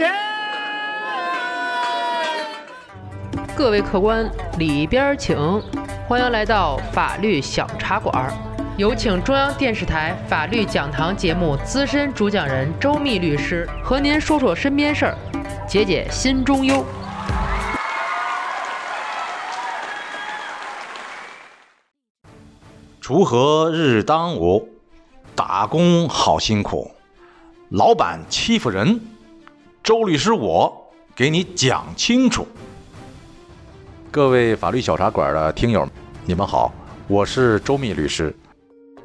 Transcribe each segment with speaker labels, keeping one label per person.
Speaker 1: 钱。
Speaker 2: 各位客官，里边请，欢迎来到法律小茶馆。有请中央电视台法律讲堂节目资深主讲人周密律师和您说说身边事儿，解解心中忧。
Speaker 1: 锄禾日当午，打工好辛苦，老板欺负人，周律师我给你讲清楚。各位法律小茶馆的听友，你们好，我是周密律师。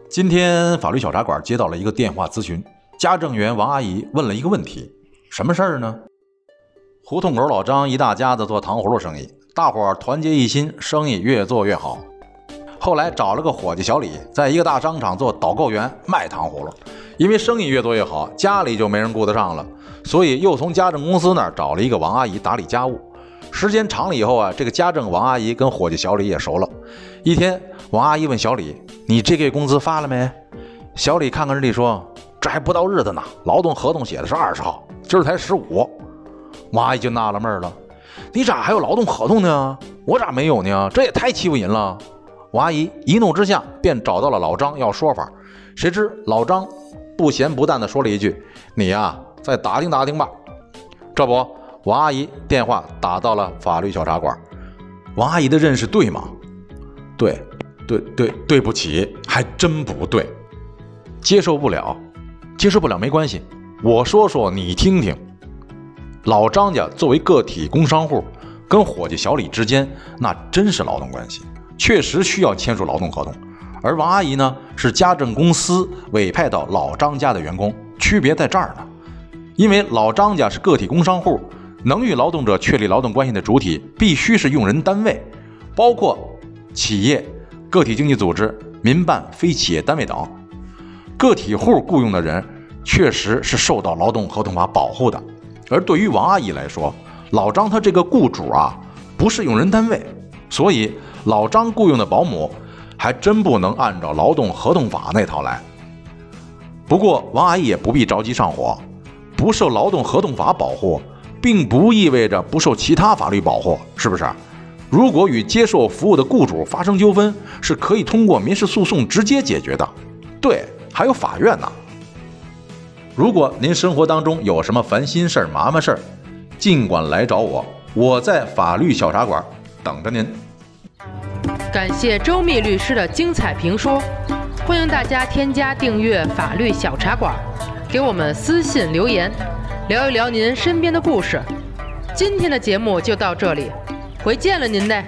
Speaker 1: 今天法律小茶馆接到了一个电话咨询，家政员王阿姨问了一个问题，什么事儿呢？胡同口老张一大家子做糖葫芦生意，大伙儿团结一心，生意越做越好。后来找了个伙计小李，在一个大商场做导购员卖糖葫芦，因为生意越做越好，家里就没人顾得上了，所以又从家政公司那儿找了一个王阿姨打理家务。时间长了以后啊，这个家政王阿姨跟伙计小李也熟了。一天，王阿姨问小李：“你这个月工资发了没？”小李看看日历说：“这还不到日子呢，劳动合同写的是二十号，今儿才十五。”王阿姨就纳了闷了：“你咋还有劳动合同呢？我咋没有呢？这也太欺负人了！”王阿姨一怒之下便找到了老张要说法，谁知老张不咸不淡地说了一句：“你呀，再打听打听吧。”这不，王阿姨电话打到了法律小茶馆。王阿姨的认识对吗？对，对对，对不起，还真不对，接受不了，接受不了没关系，我说说你听听。老张家作为个体工商户，跟伙计小李之间那真是劳动关系。确实需要签署劳动合同，而王阿姨呢是家政公司委派到老张家的员工，区别在这儿呢。因为老张家是个体工商户，能与劳动者确立劳动关系的主体必须是用人单位，包括企业、个体经济组织、民办、非企业单位等。个体户雇佣的人确实是受到劳动合同法保护的，而对于王阿姨来说，老张他这个雇主啊不是用人单位，所以。老张雇佣的保姆，还真不能按照劳动合同法那套来。不过王阿姨也不必着急上火，不受劳动合同法保护，并不意味着不受其他法律保护，是不是？如果与接受服务的雇主发生纠纷，是可以通过民事诉讼直接解决的。对，还有法院呢。如果您生活当中有什么烦心事儿、麻烦事儿，尽管来找我，我在法律小茶馆等着您。
Speaker 2: 感谢周密律师的精彩评说，欢迎大家添加订阅法律小茶馆，给我们私信留言，聊一聊您身边的故事。今天的节目就到这里，回见了您嘞。